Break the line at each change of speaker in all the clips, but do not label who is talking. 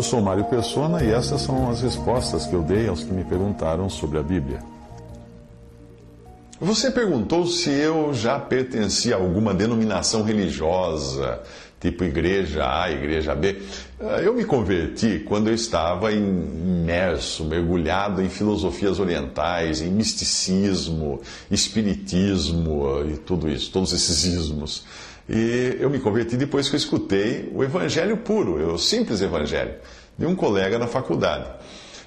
Eu sou Mário Persona e essas são as respostas que eu dei aos que me perguntaram sobre a Bíblia.
Você perguntou se eu já pertencia a alguma denominação religiosa, tipo igreja A, igreja B. Ah, eu me converti quando eu estava imerso, mergulhado em filosofias orientais, em misticismo, espiritismo e tudo isso, todos esses ismos. E eu me converti depois que eu escutei o evangelho puro, o simples evangelho, de um colega na faculdade.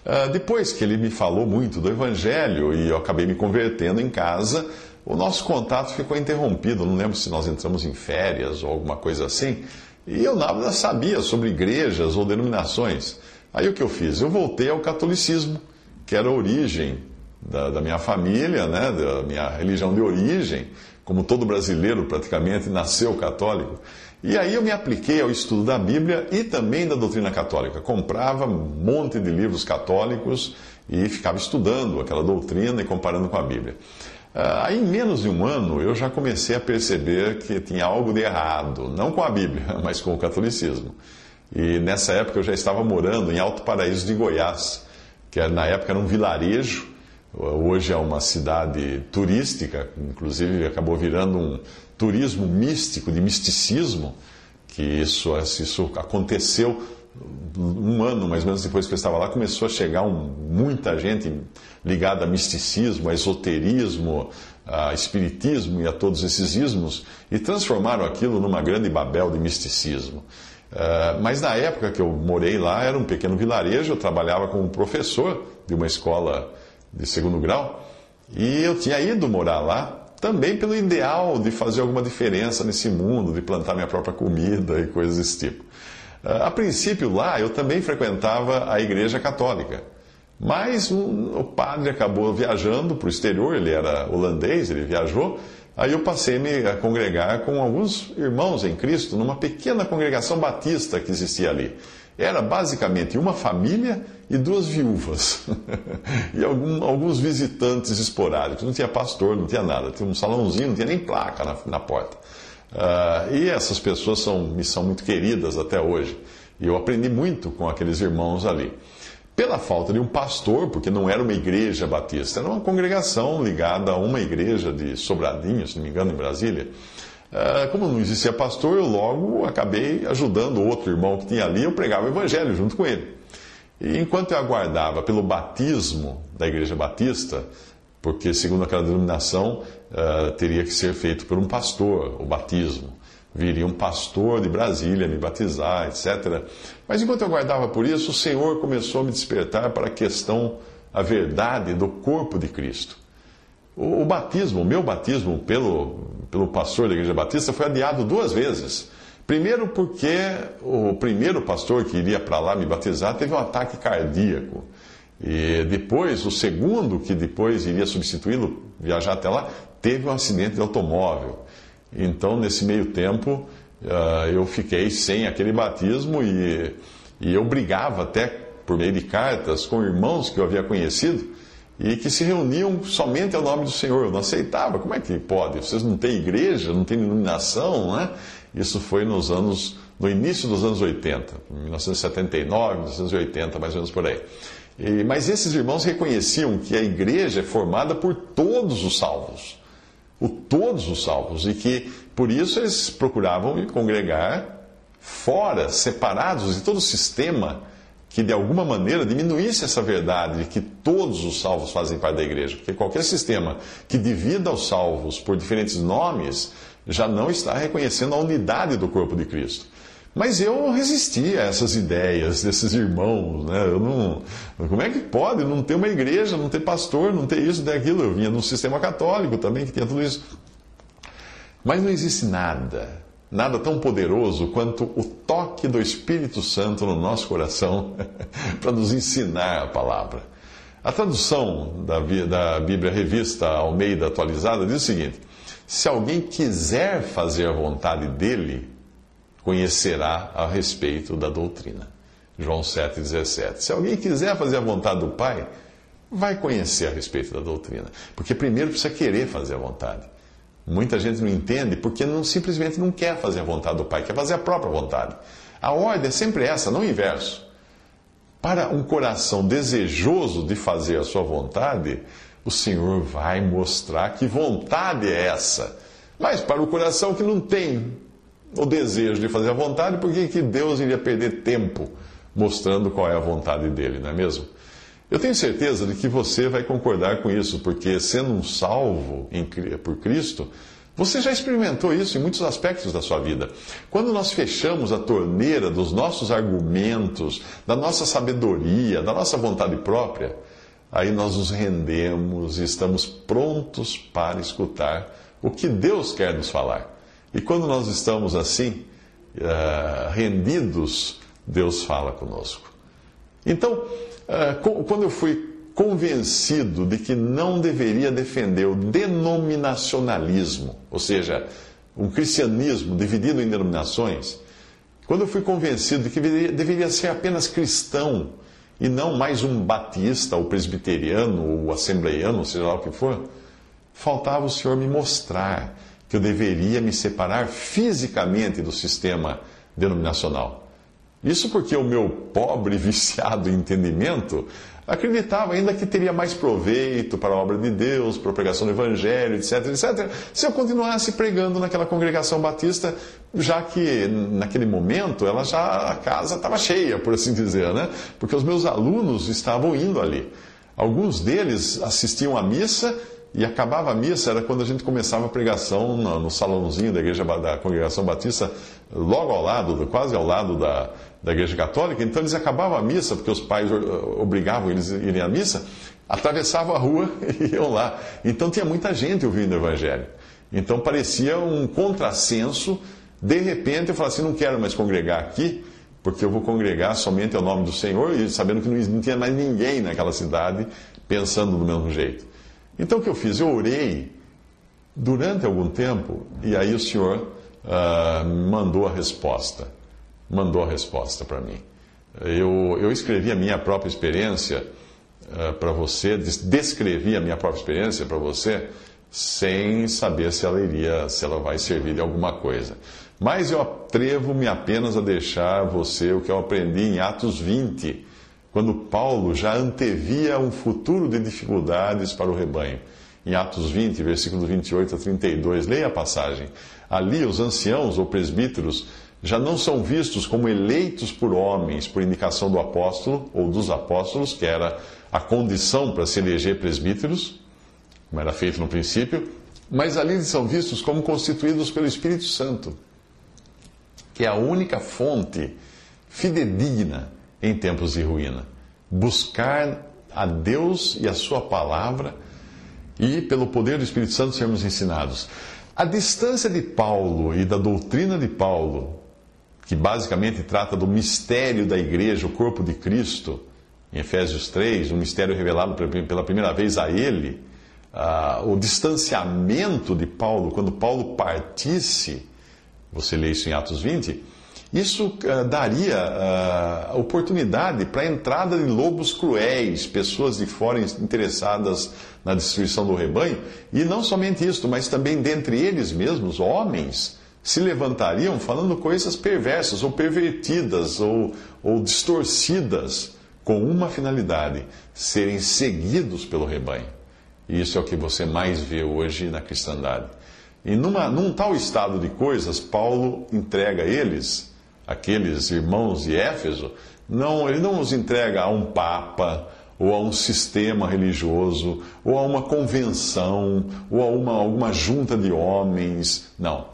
Uh, depois que ele me falou muito do Evangelho e eu acabei me convertendo em casa, o nosso contato ficou interrompido. Não lembro se nós entramos em férias ou alguma coisa assim. E eu nada sabia sobre igrejas ou denominações. Aí o que eu fiz? Eu voltei ao catolicismo, que era a origem da, da minha família, né, da minha religião de origem. Como todo brasileiro praticamente nasceu católico. E aí eu me apliquei ao estudo da Bíblia e também da doutrina católica. Comprava um monte de livros católicos e ficava estudando aquela doutrina e comparando com a Bíblia. Ah, aí, em menos de um ano, eu já comecei a perceber que tinha algo de errado, não com a Bíblia, mas com o catolicismo. E nessa época eu já estava morando em Alto Paraíso de Goiás, que na época era um vilarejo, hoje é uma cidade turística, inclusive acabou virando um turismo místico, de misticismo, que isso, isso aconteceu um ano mais ou menos depois que eu estava lá, começou a chegar um, muita gente ligada a misticismo, a esoterismo, a espiritismo e a todos esses ismos, e transformaram aquilo numa grande babel de misticismo. Uh, mas na época que eu morei lá, era um pequeno vilarejo, eu trabalhava como professor de uma escola de segundo grau, e eu tinha ido morar lá também pelo ideal de fazer alguma diferença nesse mundo, de plantar minha própria comida e coisas desse tipo. A princípio, lá eu também frequentava a igreja católica. Mas um, o padre acabou viajando para o exterior, ele era holandês, ele viajou. Aí eu passei a me congregar com alguns irmãos em Cristo numa pequena congregação batista que existia ali. Era basicamente uma família e duas viúvas. e algum, alguns visitantes esporádicos. Não tinha pastor, não tinha nada. Tinha um salãozinho, não tinha nem placa na, na porta. Uh, e essas pessoas são, me são muito queridas até hoje. E eu aprendi muito com aqueles irmãos ali. Pela falta de um pastor, porque não era uma igreja batista, era uma congregação ligada a uma igreja de Sobradinho, se não me engano, em Brasília. Uh, como não existia pastor, eu logo acabei ajudando outro irmão que tinha ali, eu pregava o evangelho junto com ele. E enquanto eu aguardava pelo batismo da igreja batista, porque segundo aquela denominação uh, teria que ser feito por um pastor, o batismo. Viria um pastor de Brasília me batizar, etc. Mas enquanto eu aguardava por isso, o Senhor começou a me despertar para a questão, a verdade do corpo de Cristo. O, o batismo, o meu batismo pelo, pelo pastor da Igreja Batista foi adiado duas vezes. Primeiro, porque o primeiro pastor que iria para lá me batizar teve um ataque cardíaco. E depois, o segundo, que depois iria substituí-lo, viajar até lá, teve um acidente de automóvel. Então, nesse meio tempo, uh, eu fiquei sem aquele batismo e, e eu brigava até por meio de cartas com irmãos que eu havia conhecido e que se reuniam somente ao nome do Senhor. Eu não aceitava. Como é que pode? Vocês não têm igreja, não têm iluminação, né? Isso foi nos anos, no início dos anos 80, 1979, 1980, mais ou menos por aí. E, mas esses irmãos reconheciam que a igreja é formada por todos os salvos. O todos os salvos. E que, por isso, eles procuravam congregar fora, separados de todo o sistema que, de alguma maneira, diminuísse essa verdade de que todos os salvos fazem parte da igreja. Porque qualquer sistema que divida os salvos por diferentes nomes já não está reconhecendo a unidade do corpo de Cristo. Mas eu resisti a essas ideias desses irmãos, né? Eu não, como é que pode não ter uma igreja, não ter pastor, não ter isso, não ter aquilo? Eu vinha num sistema católico também que tinha tudo isso. Mas não existe nada, nada tão poderoso quanto o toque do Espírito Santo no nosso coração para nos ensinar a palavra. A tradução da, da Bíblia Revista Almeida Atualizada diz o seguinte: Se alguém quiser fazer a vontade dele, conhecerá a respeito da doutrina. João 7,17. Se alguém quiser fazer a vontade do Pai, vai conhecer a respeito da doutrina. Porque primeiro precisa querer fazer a vontade. Muita gente não entende porque não, simplesmente não quer fazer a vontade do Pai, quer fazer a própria vontade. A ordem é sempre essa, não o inverso. Para um coração desejoso de fazer a sua vontade, o Senhor vai mostrar que vontade é essa. Mas para o coração que não tem o desejo de fazer a vontade, por que, Deus iria perder tempo mostrando qual é a vontade dele, não é mesmo? Eu tenho certeza de que você vai concordar com isso, porque sendo um salvo em, por Cristo, você já experimentou isso em muitos aspectos da sua vida. Quando nós fechamos a torneira dos nossos argumentos, da nossa sabedoria, da nossa vontade própria, aí nós nos rendemos e estamos prontos para escutar o que Deus quer nos falar. E quando nós estamos assim, uh, rendidos, Deus fala conosco. Então, quando eu fui convencido de que não deveria defender o denominacionalismo, ou seja, um cristianismo dividido em denominações, quando eu fui convencido de que deveria ser apenas cristão e não mais um batista, ou presbiteriano, ou assembleiano, seja lá o que for, faltava o Senhor me mostrar que eu deveria me separar fisicamente do sistema denominacional. Isso porque o meu pobre viciado entendimento acreditava ainda que teria mais proveito para a obra de Deus, para a pregação do Evangelho, etc, etc, se eu continuasse pregando naquela congregação batista, já que naquele momento ela já a casa estava cheia, por assim dizer, né? Porque os meus alunos estavam indo ali. Alguns deles assistiam à missa e acabava a missa, era quando a gente começava a pregação no, no salãozinho da igreja da congregação batista, logo ao lado, quase ao lado da, da Igreja Católica, então eles acabavam a missa, porque os pais obrigavam eles a irem à missa, atravessavam a rua e iam lá. Então tinha muita gente ouvindo o Evangelho. Então parecia um contrassenso. De repente eu falava assim: não quero mais congregar aqui, porque eu vou congregar somente ao nome do Senhor, e sabendo que não tinha mais ninguém naquela cidade pensando do mesmo jeito. Então o que eu fiz? Eu orei durante algum tempo, e aí o Senhor uh, mandou a resposta mandou a resposta para mim. Eu, eu escrevi a minha própria experiência uh, para você, descrevi a minha própria experiência para você, sem saber se ela iria, se ela vai servir de alguma coisa. Mas eu atrevo-me apenas a deixar você o que eu aprendi em Atos 20, quando Paulo já antevia um futuro de dificuldades para o rebanho. Em Atos 20, versículo 28 a 32, leia a passagem. Ali os anciãos ou presbíteros já não são vistos como eleitos por homens por indicação do apóstolo ou dos apóstolos, que era a condição para se eleger presbíteros, como era feito no princípio, mas ali são vistos como constituídos pelo Espírito Santo, que é a única fonte fidedigna em tempos de ruína. Buscar a Deus e a Sua palavra e, pelo poder do Espírito Santo, sermos ensinados. A distância de Paulo e da doutrina de Paulo que basicamente trata do mistério da igreja, o corpo de Cristo, em Efésios 3, um mistério revelado pela primeira vez a ele, uh, o distanciamento de Paulo, quando Paulo partisse, você lê isso em Atos 20, isso uh, daria uh, oportunidade para a entrada de lobos cruéis, pessoas de fora interessadas na destruição do rebanho, e não somente isso, mas também dentre eles mesmos, homens se levantariam falando coisas perversas ou pervertidas ou, ou distorcidas com uma finalidade: serem seguidos pelo rebanho. E isso é o que você mais vê hoje na cristandade. E numa, num tal estado de coisas, Paulo entrega eles, aqueles irmãos de Éfeso, não, ele não os entrega a um papa, ou a um sistema religioso, ou a uma convenção, ou a uma, alguma junta de homens. Não.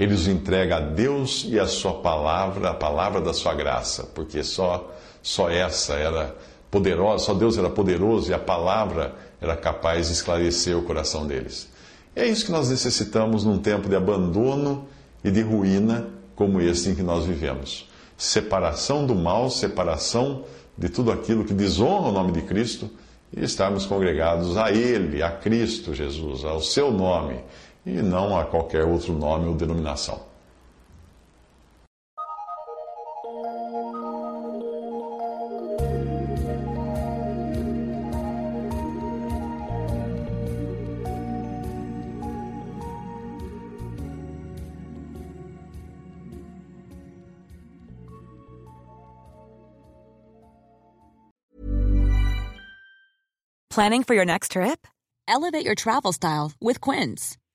Ele os entrega a Deus e a sua palavra, a palavra da sua graça, porque só, só essa era poderosa, só Deus era poderoso e a palavra era capaz de esclarecer o coração deles. E é isso que nós necessitamos num tempo de abandono e de ruína como este em que nós vivemos. Separação do mal, separação de tudo aquilo que desonra o nome de Cristo e estarmos congregados a Ele, a Cristo Jesus, ao seu nome e não a qualquer outro nome ou denominação.
Planning for your next trip? Elevate your travel style with Quince.